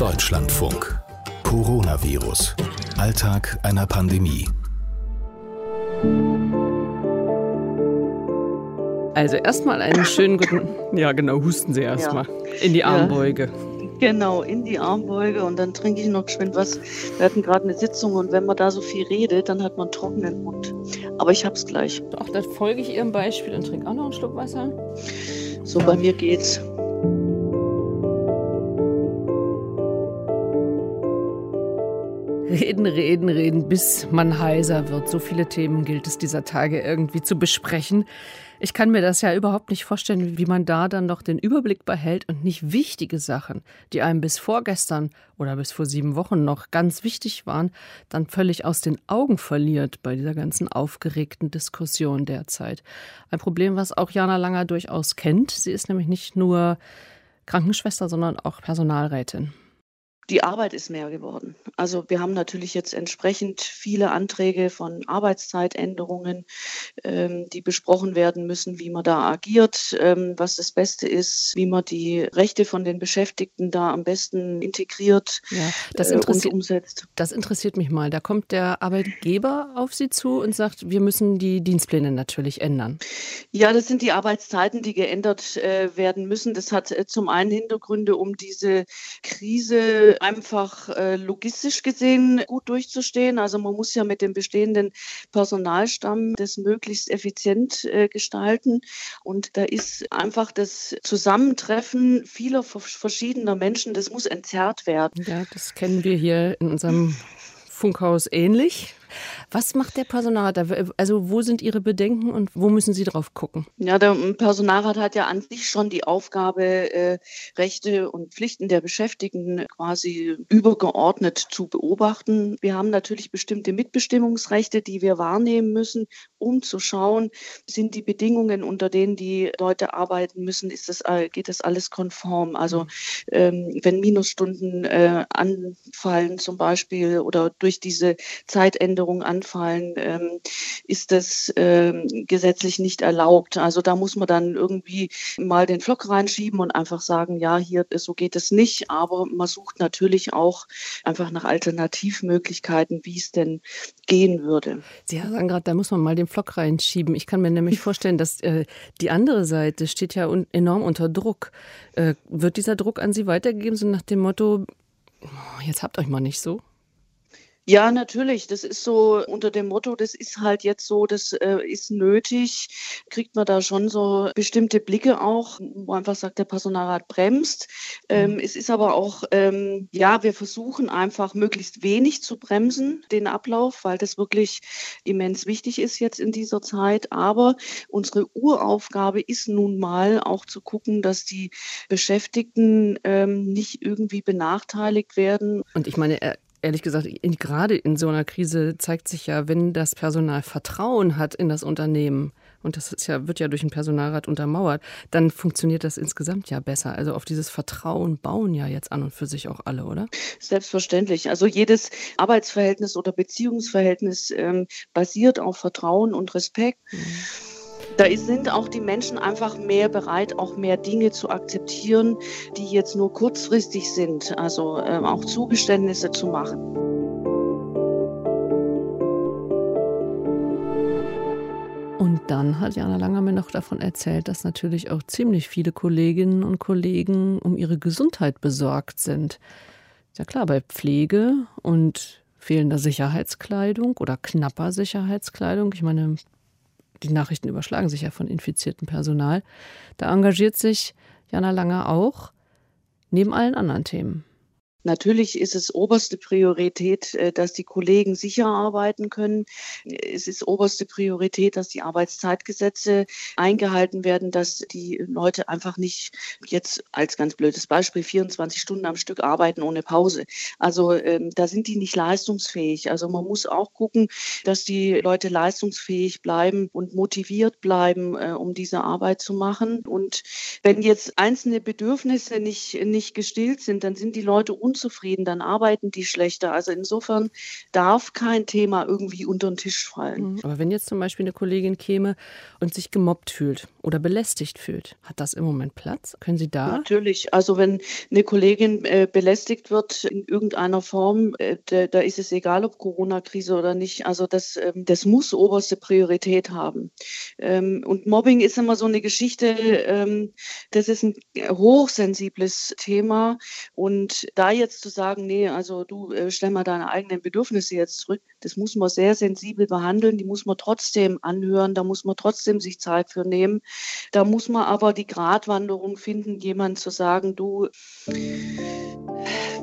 Deutschlandfunk. Coronavirus. Alltag einer Pandemie. Also erstmal einen schönen guten. Ja, genau, husten Sie erstmal. Ja. In die Armbeuge. Ja, genau, in die Armbeuge und dann trinke ich noch geschwind was. Wir hatten gerade eine Sitzung und wenn man da so viel redet, dann hat man einen trockenen Mund. Aber ich hab's gleich. Doch, dann folge ich Ihrem Beispiel und trinke auch noch einen Schluck Wasser. So, bei mir geht's. Reden, reden, reden, bis man heiser wird. So viele Themen gilt es dieser Tage irgendwie zu besprechen. Ich kann mir das ja überhaupt nicht vorstellen, wie man da dann noch den Überblick behält und nicht wichtige Sachen, die einem bis vorgestern oder bis vor sieben Wochen noch ganz wichtig waren, dann völlig aus den Augen verliert bei dieser ganzen aufgeregten Diskussion derzeit. Ein Problem, was auch Jana Langer durchaus kennt. Sie ist nämlich nicht nur Krankenschwester, sondern auch Personalrätin die Arbeit ist mehr geworden. Also wir haben natürlich jetzt entsprechend viele Anträge von Arbeitszeitänderungen, ähm, die besprochen werden müssen, wie man da agiert, ähm, was das Beste ist, wie man die Rechte von den Beschäftigten da am besten integriert ja, das äh, und umsetzt. Das interessiert mich mal. Da kommt der Arbeitgeber auf Sie zu und sagt, wir müssen die Dienstpläne natürlich ändern. Ja, das sind die Arbeitszeiten, die geändert äh, werden müssen. Das hat äh, zum einen Hintergründe, um diese Krise einfach äh, logistisch gesehen gut durchzustehen. Also man muss ja mit dem bestehenden Personalstamm das möglichst effizient äh, gestalten. Und da ist einfach das Zusammentreffen vieler verschiedener Menschen, das muss entzerrt werden. Ja, das kennen wir hier in unserem Funkhaus ähnlich. Was macht der Personalrat? Also wo sind Ihre Bedenken und wo müssen Sie drauf gucken? Ja, der Personalrat hat ja an sich schon die Aufgabe, äh, Rechte und Pflichten der Beschäftigten quasi übergeordnet zu beobachten. Wir haben natürlich bestimmte Mitbestimmungsrechte, die wir wahrnehmen müssen, um zu schauen, sind die Bedingungen, unter denen die Leute arbeiten müssen, ist das, geht das alles konform? Also mhm. ähm, wenn Minusstunden äh, anfallen zum Beispiel oder durch diese Zeitänderung Veränderungen anfallen, ähm, ist das ähm, gesetzlich nicht erlaubt. Also da muss man dann irgendwie mal den Flock reinschieben und einfach sagen, ja, hier, so geht es nicht. Aber man sucht natürlich auch einfach nach Alternativmöglichkeiten, wie es denn gehen würde. Sie sagen gerade, da muss man mal den Flock reinschieben. Ich kann mir nämlich vorstellen, dass äh, die andere Seite steht ja un enorm unter Druck. Äh, wird dieser Druck an Sie weitergegeben, so nach dem Motto, oh, jetzt habt euch mal nicht so? Ja, natürlich. Das ist so unter dem Motto, das ist halt jetzt so, das äh, ist nötig, kriegt man da schon so bestimmte Blicke auch, wo einfach sagt, der Personalrat bremst. Ähm, mhm. Es ist aber auch, ähm, ja, wir versuchen einfach möglichst wenig zu bremsen, den Ablauf, weil das wirklich immens wichtig ist jetzt in dieser Zeit. Aber unsere Uraufgabe ist nun mal auch zu gucken, dass die Beschäftigten ähm, nicht irgendwie benachteiligt werden. Und ich meine, ehrlich gesagt, gerade in so einer Krise zeigt sich ja, wenn das Personal Vertrauen hat in das Unternehmen, und das ist ja, wird ja durch den Personalrat untermauert, dann funktioniert das insgesamt ja besser. Also auf dieses Vertrauen bauen ja jetzt an und für sich auch alle, oder? Selbstverständlich. Also jedes Arbeitsverhältnis oder Beziehungsverhältnis ähm, basiert auf Vertrauen und Respekt. Mhm. Da sind auch die Menschen einfach mehr bereit, auch mehr Dinge zu akzeptieren, die jetzt nur kurzfristig sind, also äh, auch Zugeständnisse zu machen. Und dann hat Jana Langer mir noch davon erzählt, dass natürlich auch ziemlich viele Kolleginnen und Kollegen um ihre Gesundheit besorgt sind. Ja klar, bei Pflege und fehlender Sicherheitskleidung oder knapper Sicherheitskleidung. Ich meine, die Nachrichten überschlagen sich ja von infiziertem Personal. Da engagiert sich Jana Langer auch, neben allen anderen Themen. Natürlich ist es oberste Priorität, äh, dass die Kollegen sicher arbeiten können. Es ist oberste Priorität, dass die Arbeitszeitgesetze eingehalten werden, dass die Leute einfach nicht jetzt als ganz blödes Beispiel 24 Stunden am Stück arbeiten ohne Pause. Also ähm, da sind die nicht leistungsfähig. Also man muss auch gucken, dass die Leute leistungsfähig bleiben und motiviert bleiben, äh, um diese Arbeit zu machen. Und wenn jetzt einzelne Bedürfnisse nicht, nicht gestillt sind, dann sind die Leute unzufrieden, dann arbeiten die schlechter. Also insofern darf kein Thema irgendwie unter den Tisch fallen. Mhm. Aber wenn jetzt zum Beispiel eine Kollegin käme und sich gemobbt fühlt oder belästigt fühlt, hat das im Moment Platz? Können Sie da? Natürlich. Also wenn eine Kollegin äh, belästigt wird in irgendeiner Form, äh, da, da, ist es egal, ob Corona-Krise oder nicht. Also das, äh, das muss oberste Priorität haben. Ähm, und Mobbing ist immer so eine Geschichte, ähm, das ist ein hochsensibles Thema. Und da jetzt zu sagen, nee, also du äh, stell mal deine eigenen Bedürfnisse jetzt zurück, das muss man sehr sensibel behandeln, die muss man trotzdem anhören, da muss man trotzdem sich Zeit für nehmen. Da muss man aber die Gratwanderung finden, jemand zu sagen, du,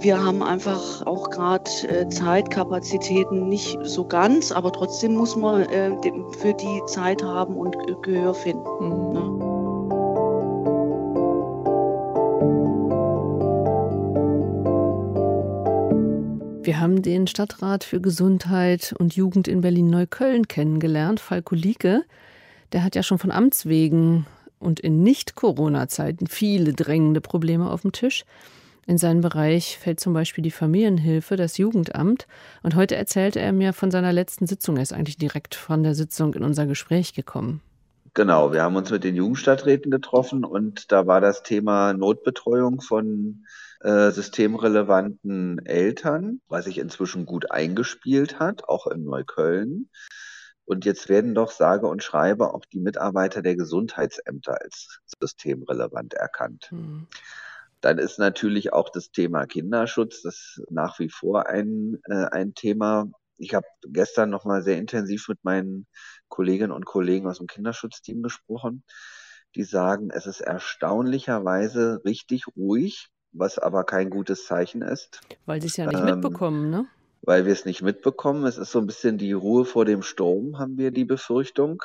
wir haben einfach auch gerade äh, Zeitkapazitäten nicht so ganz, aber trotzdem muss man äh, für die Zeit haben und Gehör finden. Mhm. Ne? Wir haben den Stadtrat für Gesundheit und Jugend in Berlin-Neukölln kennengelernt, Falko Lieke. Der hat ja schon von Amts wegen und in Nicht-Corona-Zeiten viele drängende Probleme auf dem Tisch. In seinen Bereich fällt zum Beispiel die Familienhilfe, das Jugendamt. Und heute erzählte er mir von seiner letzten Sitzung. Er ist eigentlich direkt von der Sitzung in unser Gespräch gekommen. Genau, wir haben uns mit den Jugendstadträten getroffen und da war das Thema Notbetreuung von äh, systemrelevanten Eltern, was sich inzwischen gut eingespielt hat, auch in Neukölln. Und jetzt werden doch sage und schreibe auch die Mitarbeiter der Gesundheitsämter als systemrelevant erkannt. Mhm. Dann ist natürlich auch das Thema Kinderschutz, das nach wie vor ein, äh, ein Thema. Ich habe gestern noch mal sehr intensiv mit meinen Kolleginnen und Kollegen aus dem Kinderschutzteam gesprochen. Die sagen, es ist erstaunlicherweise richtig ruhig was aber kein gutes Zeichen ist. Weil sie es ja nicht ähm, mitbekommen, ne? Weil wir es nicht mitbekommen. Es ist so ein bisschen die Ruhe vor dem Sturm, haben wir die Befürchtung.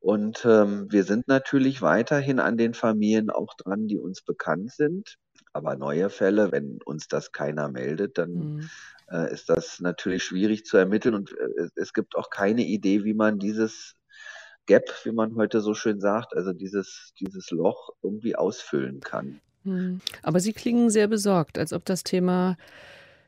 Und ähm, wir sind natürlich weiterhin an den Familien auch dran, die uns bekannt sind. Aber neue Fälle, wenn uns das keiner meldet, dann mhm. äh, ist das natürlich schwierig zu ermitteln. Und äh, es gibt auch keine Idee, wie man dieses Gap, wie man heute so schön sagt, also dieses, dieses Loch irgendwie ausfüllen kann. Hm. Aber Sie klingen sehr besorgt, als ob das Thema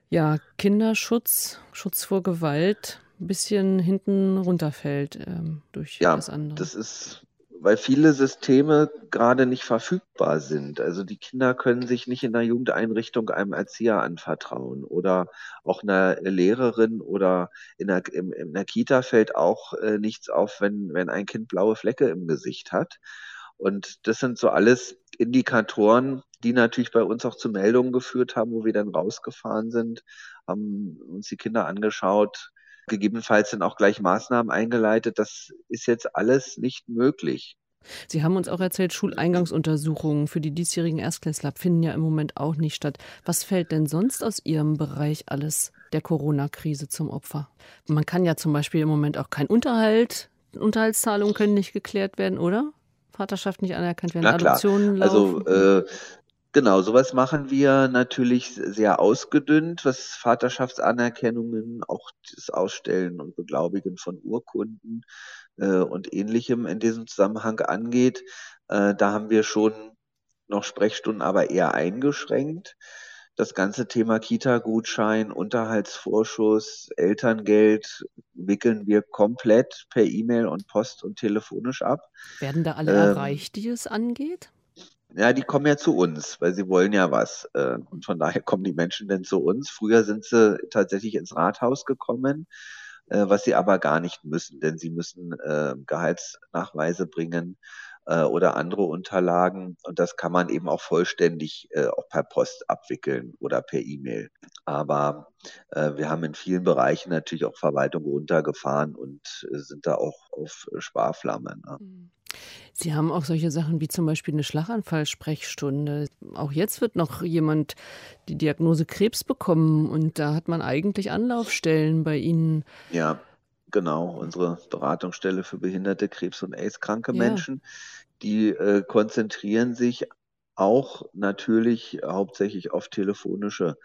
ja, Kinderschutz, Schutz vor Gewalt ein bisschen hinten runterfällt ähm, durch ja, das andere. Das ist, weil viele Systeme gerade nicht verfügbar sind. Also die Kinder können sich nicht in einer Jugendeinrichtung einem Erzieher anvertrauen oder auch einer Lehrerin oder in der, in, in der Kita fällt auch äh, nichts auf, wenn, wenn ein Kind blaue Flecke im Gesicht hat. Und das sind so alles Indikatoren, die natürlich bei uns auch zu Meldungen geführt haben, wo wir dann rausgefahren sind, haben uns die Kinder angeschaut, gegebenenfalls dann auch gleich Maßnahmen eingeleitet. Das ist jetzt alles nicht möglich. Sie haben uns auch erzählt, Schuleingangsuntersuchungen für die diesjährigen Erstklässler finden ja im Moment auch nicht statt. Was fällt denn sonst aus Ihrem Bereich alles der Corona-Krise zum Opfer? Man kann ja zum Beispiel im Moment auch kein Unterhalt, Unterhaltszahlungen können nicht geklärt werden, oder? Vaterschaft nicht anerkannt werden, Na klar. Adoptionen also, laufen. Also äh, genau, sowas machen wir natürlich sehr ausgedünnt, was Vaterschaftsanerkennungen, auch das Ausstellen und Beglaubigen von Urkunden äh, und ähnlichem in diesem Zusammenhang angeht. Äh, da haben wir schon noch Sprechstunden, aber eher eingeschränkt. Das ganze Thema Kita-Gutschein, Unterhaltsvorschuss, Elterngeld wickeln wir komplett per E-Mail und Post und telefonisch ab. Werden da alle ähm, erreicht, die es angeht? Ja, die kommen ja zu uns, weil sie wollen ja was. Äh, und von daher kommen die Menschen denn zu uns. Früher sind sie tatsächlich ins Rathaus gekommen, äh, was sie aber gar nicht müssen, denn sie müssen äh, Gehaltsnachweise bringen äh, oder andere Unterlagen. Und das kann man eben auch vollständig äh, auch per Post abwickeln oder per E-Mail. Aber äh, wir haben in vielen Bereichen natürlich auch Verwaltung runtergefahren und äh, sind da auch auf Sparflamme. Ne? Mhm. Sie haben auch solche Sachen wie zum Beispiel eine Schlaganfallsprechstunde. Auch jetzt wird noch jemand die Diagnose Krebs bekommen und da hat man eigentlich Anlaufstellen bei Ihnen. Ja, genau. Unsere Beratungsstelle für behinderte, Krebs- und AIDS-kranke ja. Menschen die äh, konzentrieren sich auch natürlich hauptsächlich auf telefonische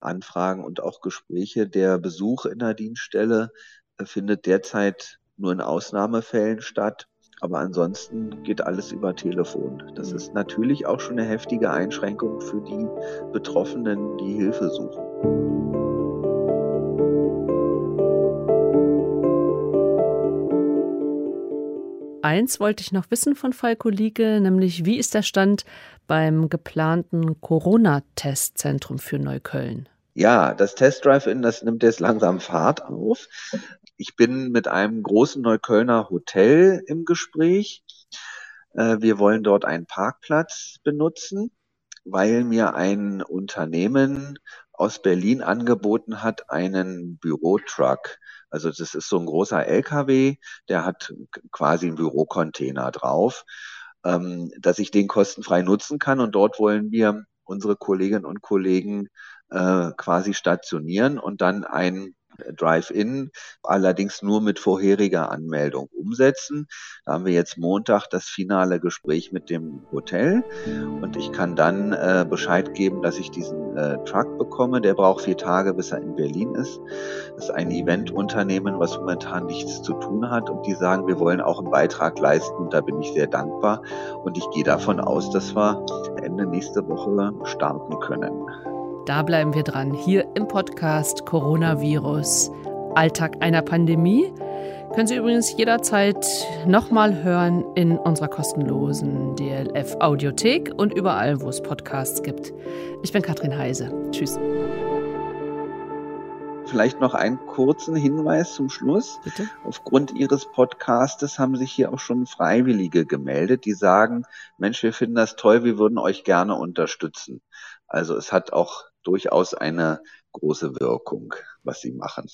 Anfragen und auch Gespräche. Der Besuch in der Dienststelle äh, findet derzeit nur in Ausnahmefällen statt. Aber ansonsten geht alles über Telefon. Das ist natürlich auch schon eine heftige Einschränkung für die Betroffenen, die Hilfe suchen. Eins wollte ich noch wissen von Falko Lieke, nämlich wie ist der Stand beim geplanten Corona-Testzentrum für Neukölln? Ja, das Test Drive-In, das nimmt jetzt langsam Fahrt auf. Ich bin mit einem großen Neuköllner Hotel im Gespräch. Äh, wir wollen dort einen Parkplatz benutzen, weil mir ein Unternehmen aus Berlin angeboten hat, einen Bürotruck. Also das ist so ein großer LKW, der hat quasi einen Bürocontainer drauf, ähm, dass ich den kostenfrei nutzen kann. Und dort wollen wir unsere Kolleginnen und Kollegen äh, quasi stationieren und dann ein Drive-In, allerdings nur mit vorheriger Anmeldung umsetzen. Da haben wir jetzt Montag das finale Gespräch mit dem Hotel und ich kann dann äh, Bescheid geben, dass ich diesen äh, Truck bekomme. Der braucht vier Tage, bis er in Berlin ist. Das ist ein Eventunternehmen, was momentan nichts zu tun hat und die sagen, wir wollen auch einen Beitrag leisten und da bin ich sehr dankbar und ich gehe davon aus, dass wir Ende nächste Woche starten können. Da bleiben wir dran. Hier im Podcast Coronavirus, Alltag einer Pandemie. Können Sie übrigens jederzeit nochmal hören in unserer kostenlosen DLF Audiothek und überall, wo es Podcasts gibt. Ich bin Katrin Heise. Tschüss. Vielleicht noch einen kurzen Hinweis zum Schluss. Bitte? Aufgrund Ihres Podcastes haben sich hier auch schon Freiwillige gemeldet, die sagen, Mensch, wir finden das toll, wir würden euch gerne unterstützen. Also es hat auch durchaus eine große Wirkung, was sie machen.